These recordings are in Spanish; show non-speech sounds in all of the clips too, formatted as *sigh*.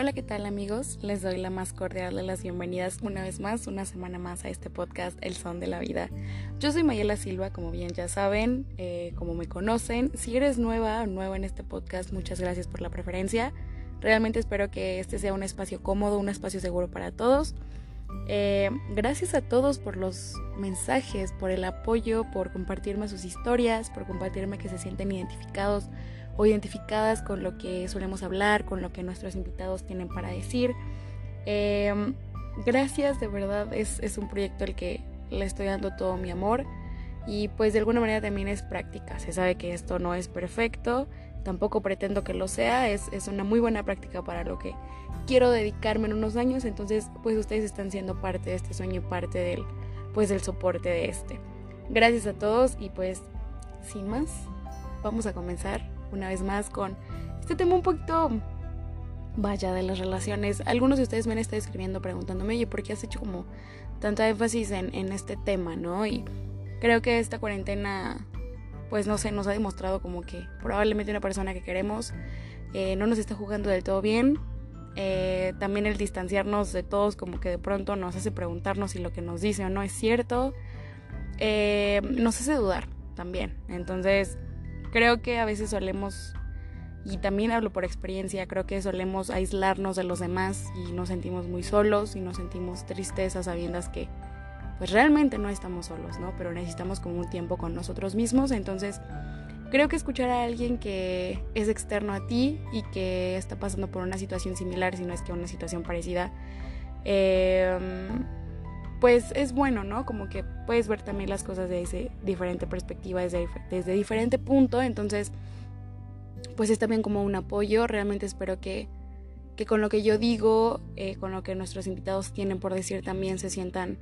Hola, ¿qué tal amigos? Les doy la más cordial de las bienvenidas una vez más, una semana más a este podcast El Son de la Vida. Yo soy Mayela Silva, como bien ya saben, eh, como me conocen. Si eres nueva o nuevo en este podcast, muchas gracias por la preferencia. Realmente espero que este sea un espacio cómodo, un espacio seguro para todos. Eh, gracias a todos por los mensajes, por el apoyo, por compartirme sus historias, por compartirme que se sienten identificados o identificadas con lo que solemos hablar, con lo que nuestros invitados tienen para decir. Em, gracias, de verdad, es, es un proyecto al que le estoy dando todo mi amor y pues de alguna manera también es práctica. Se sabe que esto no es perfecto, tampoco pretendo que lo sea, es, es, una muy buena práctica para lo que quiero dedicarme en unos años, entonces pues ustedes están siendo parte de este sueño y parte del, pues, del soporte de este. Gracias a todos y pues sin más, vamos a comenzar una vez más con este tema un poquito, vaya, de las relaciones. Algunos de ustedes me han estado escribiendo preguntándome, oye, ¿por qué has hecho como tanta énfasis en, en este tema, no? Y creo que esta cuarentena, pues no sé, nos ha demostrado como que probablemente una persona que queremos eh, no nos está jugando del todo bien. Eh, también el distanciarnos de todos como que de pronto nos hace preguntarnos si lo que nos dice o no es cierto. Eh, nos hace dudar también. Entonces, Creo que a veces solemos, y también hablo por experiencia, creo que solemos aislarnos de los demás y nos sentimos muy solos y nos sentimos tristes a sabiendas que pues realmente no estamos solos, ¿no? Pero necesitamos como un tiempo con nosotros mismos, entonces creo que escuchar a alguien que es externo a ti y que está pasando por una situación similar, si no es que una situación parecida, eh, pues es bueno, ¿no? Como que puedes ver también las cosas desde diferente perspectiva, desde, desde diferente punto, entonces pues es también como un apoyo, realmente espero que, que con lo que yo digo, eh, con lo que nuestros invitados tienen por decir también se sientan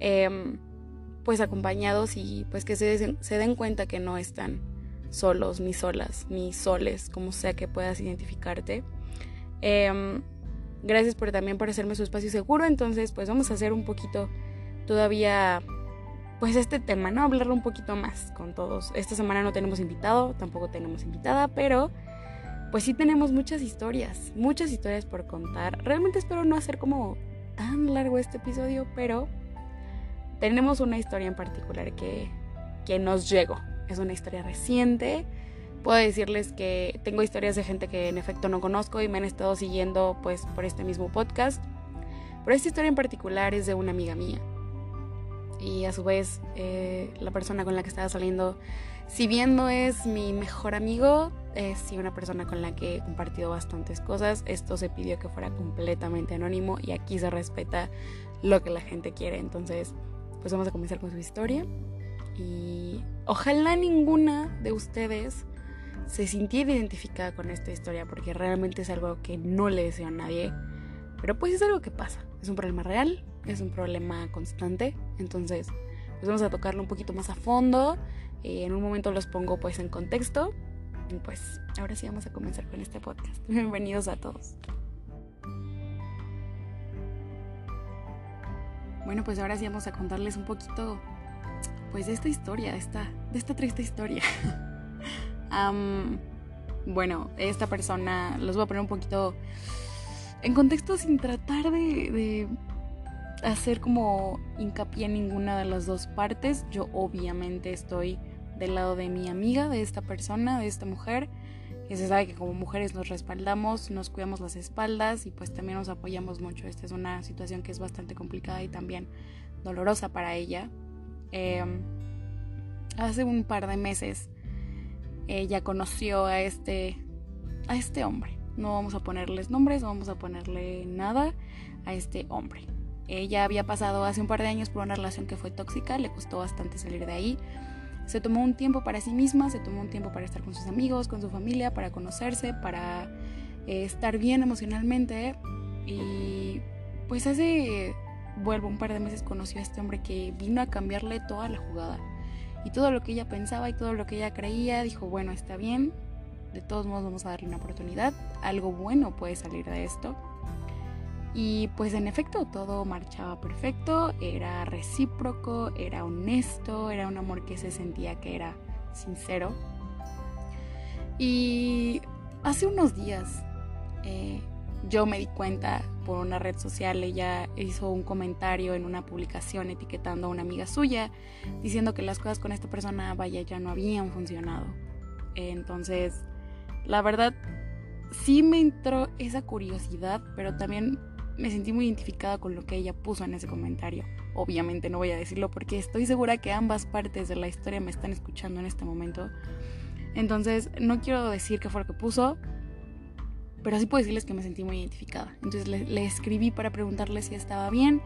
em, pues acompañados y pues que se, se den cuenta que no están solos, ni solas, ni soles, como sea que puedas identificarte. Eh, Gracias por también por hacerme su espacio seguro. Entonces, pues vamos a hacer un poquito todavía, pues este tema, ¿no? Hablarlo un poquito más con todos. Esta semana no tenemos invitado, tampoco tenemos invitada, pero pues sí tenemos muchas historias, muchas historias por contar. Realmente espero no hacer como tan largo este episodio, pero tenemos una historia en particular que, que nos llegó. Es una historia reciente puedo decirles que tengo historias de gente que en efecto no conozco y me han estado siguiendo pues por este mismo podcast. Pero esta historia en particular es de una amiga mía. Y a su vez eh, la persona con la que estaba saliendo, si bien no es mi mejor amigo, es sí una persona con la que he compartido bastantes cosas. Esto se pidió que fuera completamente anónimo y aquí se respeta lo que la gente quiere. Entonces, pues vamos a comenzar con su historia. Y ojalá ninguna de ustedes se sintiera identificada con esta historia porque realmente es algo que no le deseo a nadie. Pero pues es algo que pasa. Es un problema real, es un problema constante. Entonces, pues vamos a tocarlo un poquito más a fondo. Eh, en un momento los pongo pues en contexto. Y pues ahora sí vamos a comenzar con este podcast. *laughs* Bienvenidos a todos. Bueno, pues ahora sí vamos a contarles un poquito pues de esta historia, de esta, de esta triste historia. *laughs* bueno, esta persona, los voy a poner un poquito en contexto sin tratar de, hacer como hincapié en ninguna de las dos partes. Yo obviamente estoy del lado de mi amiga, de esta persona, de esta mujer. Que se sabe que como mujeres nos respaldamos, nos cuidamos las espaldas y pues también nos apoyamos mucho. Esta es una situación que es bastante complicada y también dolorosa para ella. Em, hace un par de meses ella conoció a este, a este hombre. No vamos a ponerles nombres, no vamos a ponerle nada a este hombre. Ella había pasado hace un par de años por una relación que fue tóxica, le costó bastante salir de ahí. Se tomó un tiempo para sí misma, se tomó un tiempo para estar con sus amigos, con su familia, para conocerse, para eh, estar bien emocionalmente. Y pues hace, vuelvo, un par de meses conoció a este hombre que vino a cambiarle toda la jugada y todo lo que ella pensaba y todo lo que ella creía, dijo, bueno, está bien, de todos modos vamos a darle una oportunidad, algo bueno puede salir de esto. Y pues en efecto todo marchaba perfecto, era recíproco, era honesto, era un amor que se sentía que era sincero. Y hace unos días eh, yo me di cuenta por una red social, ella hizo un comentario en una publicación etiquetando a una amiga suya, diciendo que las cosas con esta persona, vaya, ya no habían funcionado. Entonces, la verdad, sí me entró esa curiosidad, pero también me sentí muy identificada con lo que ella puso en ese comentario. Obviamente no voy a decirlo porque estoy segura que ambas partes de la historia me están escuchando en este momento. Entonces, no quiero decir qué fue lo que puso, pero sí puedo decirles que me sentí muy identificada. Entonces le, escribí para preguntarle si estaba bien,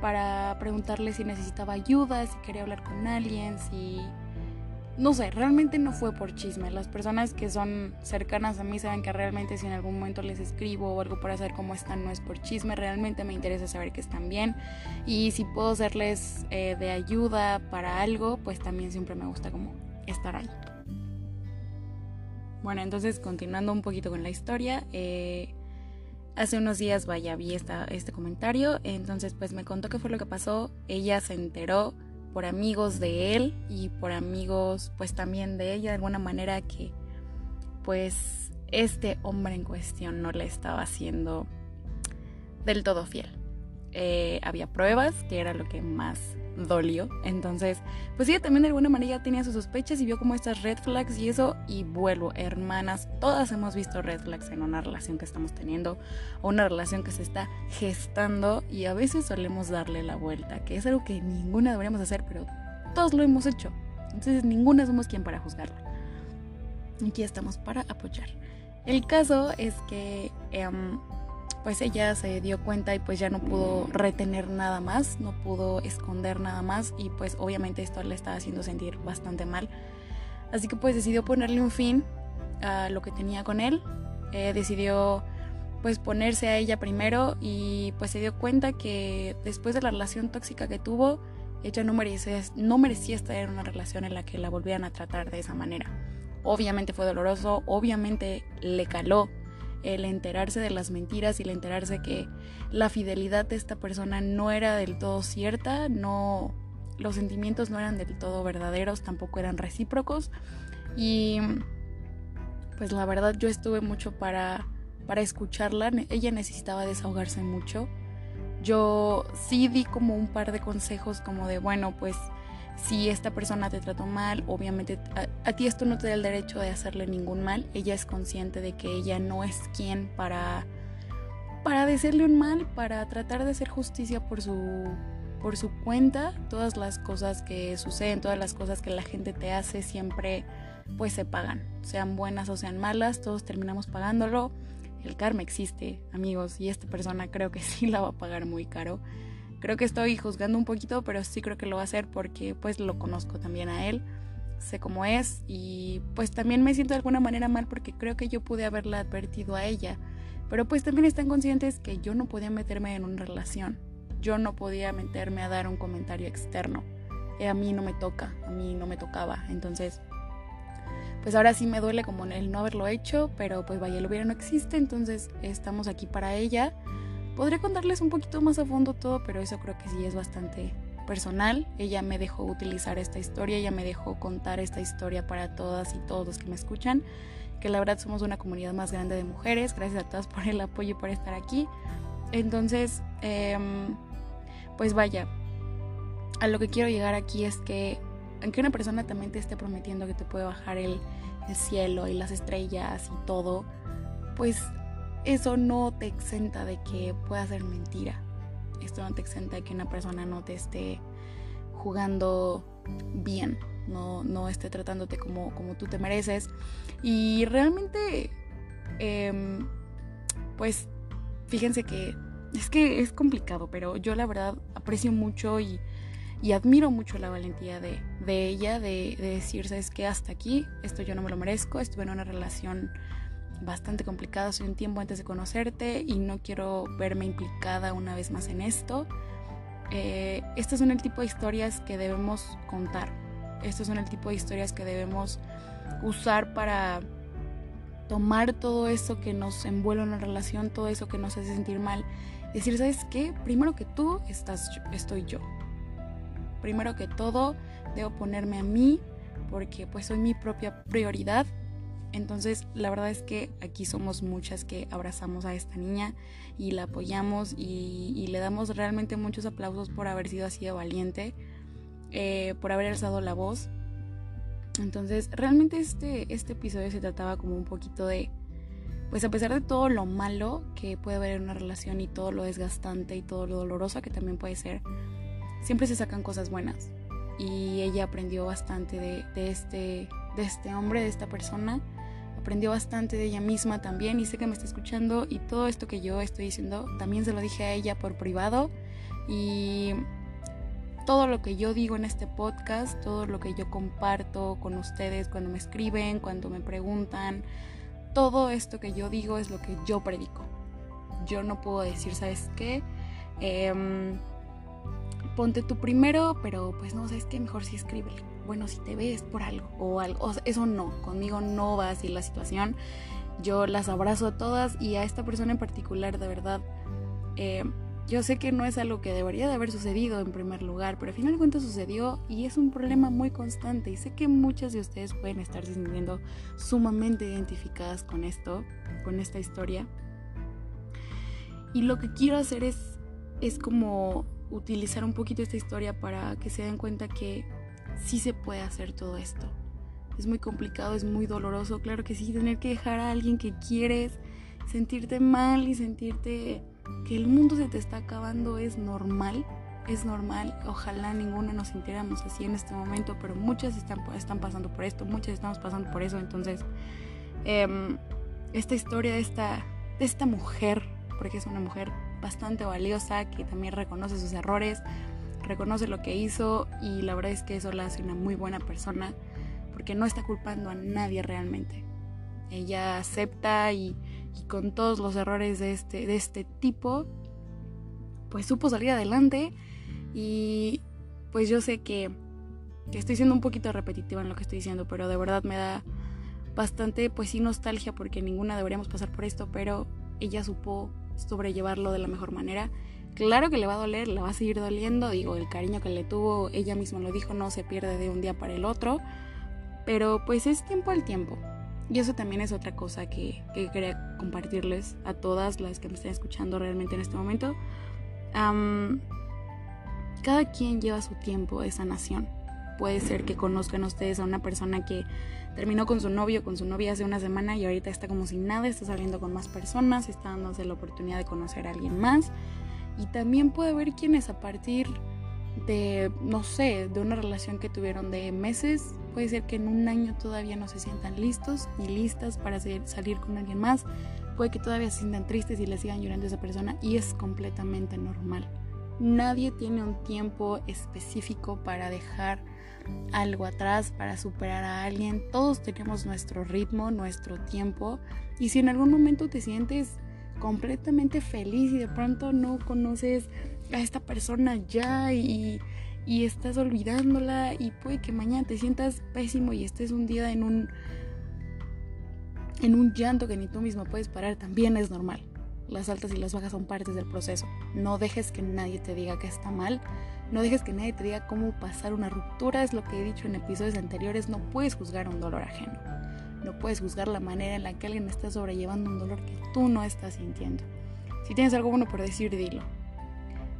para preguntarle si necesitaba ayuda, si quería hablar con alguien, si... No sé, realmente no fue por chisme. Las personas que son cercanas a mí saben que realmente si en algún momento les escribo o algo para saber cómo están no es por chisme, realmente me interesa saber que están bien. Y si puedo serles eh, de ayuda para algo, pues también siempre me gusta como estar ahí. Bueno, entonces continuando un poquito con la historia, eh, hace unos días, vaya, vi esta, este comentario, entonces pues me contó qué fue lo que pasó, ella se enteró por amigos de él y por amigos pues también de ella de alguna manera que pues este hombre en cuestión no le estaba haciendo del todo fiel. Eh, había pruebas, que era lo que más dolió. Entonces, pues ella también de alguna manera tenía sus sospechas y vio como estas red flags y eso. Y vuelvo, hermanas, todas hemos visto red flags en una relación que estamos teniendo o una relación que se está gestando y a veces solemos darle la vuelta, que es algo que ninguna deberíamos hacer, pero todos lo hemos hecho. Entonces, ninguna somos quien para juzgarla. Aquí estamos para apoyar. El caso es que em, pues ella se dio cuenta y pues ya no pudo retener nada más, no pudo esconder nada más y pues obviamente esto le estaba haciendo sentir bastante mal. Así que pues decidió ponerle un fin a lo que tenía con él, eh, decidió pues ponerse a ella primero y pues se dio cuenta que después de la relación tóxica que tuvo, ella no merecía, no merecía estar en una relación en la que la volvieran a tratar de esa manera. Obviamente fue doloroso, obviamente le caló el enterarse de las mentiras y el enterarse que la fidelidad de esta persona no era del todo cierta, no los sentimientos no eran del todo verdaderos, tampoco eran recíprocos y pues la verdad yo estuve mucho para para escucharla, ella necesitaba desahogarse mucho. Yo sí di como un par de consejos como de, bueno, pues si esta persona te trató mal, obviamente a, ti esto no te da el derecho de hacerle ningún mal. Ella es consciente de que ella no es quien para para decirle un mal, para tratar de hacer justicia por su por su cuenta. Todas las cosas que suceden, todas las cosas que la gente te hace siempre pues se pagan, sean buenas o sean malas, todos terminamos pagándolo. El karma existe, amigos, y esta persona creo que *laughs* sí la va a pagar muy caro. Creo que estoy juzgando un poquito, pero sí creo que lo va a hacer porque pues lo conozco también a él, sé cómo es y pues también me siento de alguna manera mal porque creo que yo pude haberla advertido a ella, pero pues también están conscientes que yo no podía meterme en una relación, yo no podía meterme a dar un comentario externo, a mí no me toca, a mí no me tocaba, entonces pues ahora sí me duele como el no haberlo hecho, pero pues vaya, lo hubiera no existe, entonces estamos aquí para ella Podría contarles un poquito más a fondo todo, pero eso creo que sí es bastante personal. Ella me dejó utilizar esta historia, ella me dejó contar esta historia para todas y todos los que me escuchan, que la verdad somos una comunidad más grande de mujeres. Gracias a todas por el apoyo y por estar aquí. Entonces, em, pues vaya, a lo que quiero llegar aquí es que aunque una persona también te esté prometiendo que te puede bajar el, el cielo y las estrellas y todo, pues eso no te exenta de que pueda ser mentira. Esto no te exenta de que una persona no te esté jugando bien, no, no esté tratándote como, como tú te mereces. Y realmente, em, pues, fíjense que es que es complicado, pero yo la verdad aprecio mucho y, admiro mucho la valentía de, ella de, de decir, sabes que hasta aquí, esto yo no me lo merezco, estuve en una relación bastante complicado hace un tiempo antes de conocerte y no quiero verme implicada una vez más en esto. Eh, estos son el tipo de historias que debemos contar. Estos son el tipo de historias que debemos usar para tomar todo eso que nos envuelve en una relación, todo eso que nos hace sentir mal. Decir, ¿sabes qué? Primero que tú estás estoy yo. Primero que todo, debo ponerme a mí porque pues soy mi propia prioridad Entonces, la verdad es que aquí somos muchas que abrazamos a esta niña y la apoyamos y, le damos realmente muchos aplausos por haber sido así de valiente, eh, por haber alzado la voz. Entonces, realmente este, este episodio se trataba como un poquito de, pues a pesar de todo lo malo que puede haber en una relación y todo lo desgastante y todo lo doloroso que también puede ser, siempre se sacan cosas buenas. Y ella aprendió bastante de, este, de este hombre, de esta persona aprendió bastante de ella misma también y sé que me está escuchando y todo esto que yo estoy diciendo también se lo dije a ella por privado y todo lo que yo digo en este podcast, todo lo que yo comparto con ustedes cuando me escriben, cuando me preguntan, todo esto que yo digo es lo que yo predico. Yo no puedo decir, ¿sabes qué? Em, ponte tú primero, pero pues no, ¿sabes qué? Mejor sí escríbele bueno, si te ves por algo o algo, eso no, conmigo no va así la situación. Yo las abrazo a todas y a esta persona en particular, de verdad, eh, yo sé que no es algo que debería de haber sucedido en primer lugar, pero al final de cuentas sucedió y es un problema muy constante y sé que muchas de ustedes pueden estar sintiendo sumamente identificadas con esto, con esta historia. Y lo que quiero hacer es, es como utilizar un poquito esta historia para que se den cuenta que sí se puede hacer todo esto. Es muy complicado, es muy doloroso, claro que sí, tener que dejar a alguien que quieres, sentirte mal y sentirte que el mundo se te está acabando es normal, es normal. Ojalá ninguno nos sintiéramos así en este momento, pero muchas están, están pasando por esto, muchas estamos pasando por eso. Entonces, em, esta historia de esta, de esta mujer, porque es una mujer bastante valiosa, que también reconoce sus errores, reconoce lo que hizo y la verdad es que eso la hace una muy buena persona porque no está culpando a nadie realmente. Ella acepta y, con todos los errores de este, de este tipo, pues supo salir adelante y pues yo sé que, estoy siendo un poquito repetitiva en lo que estoy diciendo, pero de verdad me da bastante, pues nostalgia porque ninguna deberíamos pasar por esto, pero ella supo sobrellevarlo de la mejor manera Claro que le va a doler, le va a seguir doliendo, digo, el cariño que le tuvo, ella misma lo dijo, no se pierde de un día para el otro, pero pues es tiempo al tiempo. Y eso también es otra cosa que, quería compartirles a todas las que me están escuchando realmente en este momento. cada quien lleva su tiempo de sanación. Puede ser que conozcan ustedes a una persona que terminó con su novio, con su novia hace una semana y ahorita está como sin nada, está saliendo con más personas, está dándose la oportunidad de conocer a alguien más. Y también puede haber quienes a partir de, no sé, de una relación que tuvieron de meses, puede ser que en un año todavía no se sientan listos ni listas para salir con alguien más, puede que todavía se sientan tristes y le sigan llorando a esa persona y es completamente normal. Nadie tiene un tiempo específico para dejar algo atrás, para superar a alguien. Todos tenemos nuestro ritmo, nuestro tiempo. Y si en algún momento te sientes completamente feliz y de pronto no conoces a esta persona ya y, y estás olvidándola y puede que mañana te sientas pésimo y estés un día en un en un llanto que ni tú mismo puedes parar, también es normal. Las altas y las bajas son partes del proceso. No dejes que nadie te diga que está mal. No dejes que nadie te diga cómo pasar una ruptura. Es lo que he dicho en episodios anteriores. No puedes juzgar un dolor ajeno. No puedes juzgar la manera en la que alguien está sobrellevando un dolor que tú no estás sintiendo. Si tienes algo bueno por decir, dilo.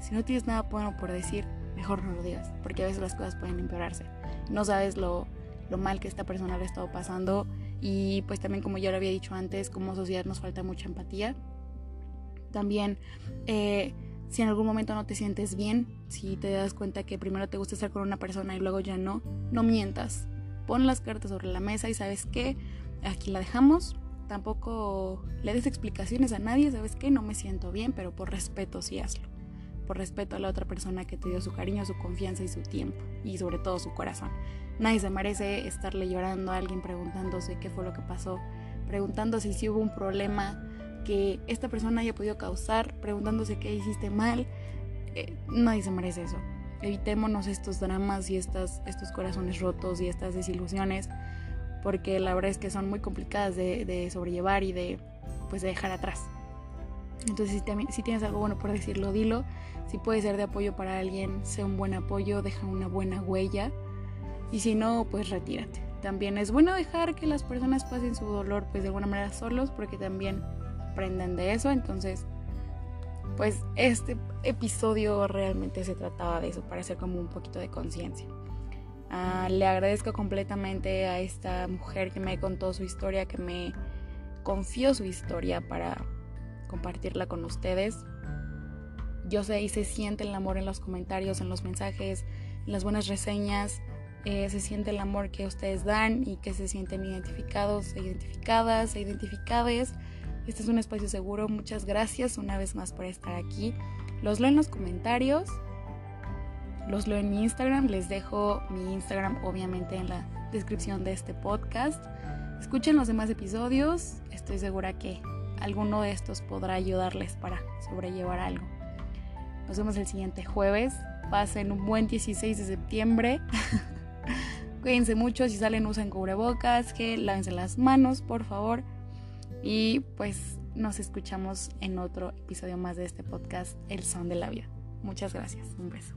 Si no tienes nada bueno por decir, mejor no lo digas, porque a veces las cosas pueden empeorarse. No sabes lo, mal que esta persona le ha estado pasando y pues también como ya lo había dicho antes, como sociedad nos falta mucha empatía. También eh, si en algún momento no te sientes bien, si te das cuenta que primero te gusta estar con una persona y luego ya no, no mientas pon las cartas sobre la mesa y sabes qué, aquí la dejamos. Tampoco le des explicaciones a nadie, sabes qué, no me siento bien, pero por respeto sí hazlo. Por respeto a la otra persona que te dio su cariño, su confianza y su tiempo. Y sobre todo su corazón. Nadie se merece estarle llorando a alguien preguntándose qué fue lo que pasó, preguntándose si hubo un problema que esta persona haya podido causar, preguntándose qué hiciste mal. Eh, nadie se merece eso evitémonos estos dramas y estas, estos corazones rotos y estas desilusiones, porque la verdad es que son muy complicadas de, sobrellevar y de, pues, de dejar atrás. Entonces, si, si tienes algo bueno por decirlo, dilo. Si puede ser de apoyo para alguien, sea un buen apoyo, deja una buena huella. Y si no, pues retírate. también es bueno dejar que las personas pasen su dolor pues de alguna manera solos porque también aprenden de eso. Entonces, pues este episodio realmente se trataba de eso, para hacer como un poquito de conciencia. Ah, le agradezco completamente a esta mujer que me contó su historia, que me confió su historia para compartirla con ustedes. Yo sé y se siente el amor en los comentarios, en los mensajes, en las buenas reseñas. Eh, se siente el amor que ustedes dan y que se sienten identificados, identificadas, e identificades. Este es un espacio seguro. Muchas gracias una vez más por estar aquí. Los leo en los comentarios. Los leo en mi Instagram. Les dejo mi Instagram obviamente en la descripción de este podcast. Escuchen los demás episodios. Estoy segura que alguno de estos podrá ayudarles para sobrellevar algo. Nos vemos el siguiente jueves. Pasen un buen 16 de septiembre. *laughs* Cuídense mucho. Si salen usen cubrebocas. Que lávense las manos, por favor. Y pues nos escuchamos en otro episodio más de este podcast, El Son de la Vida. Muchas gracias. Un beso.